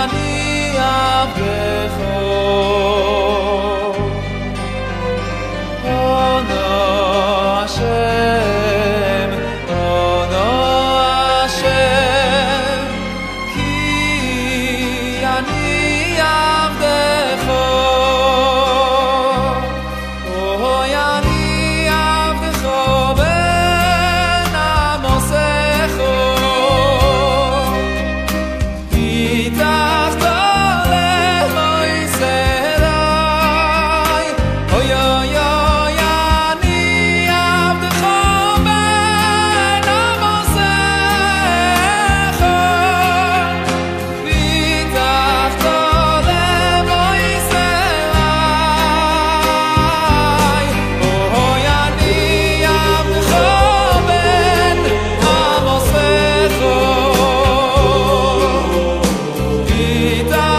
Valley of Death. vida.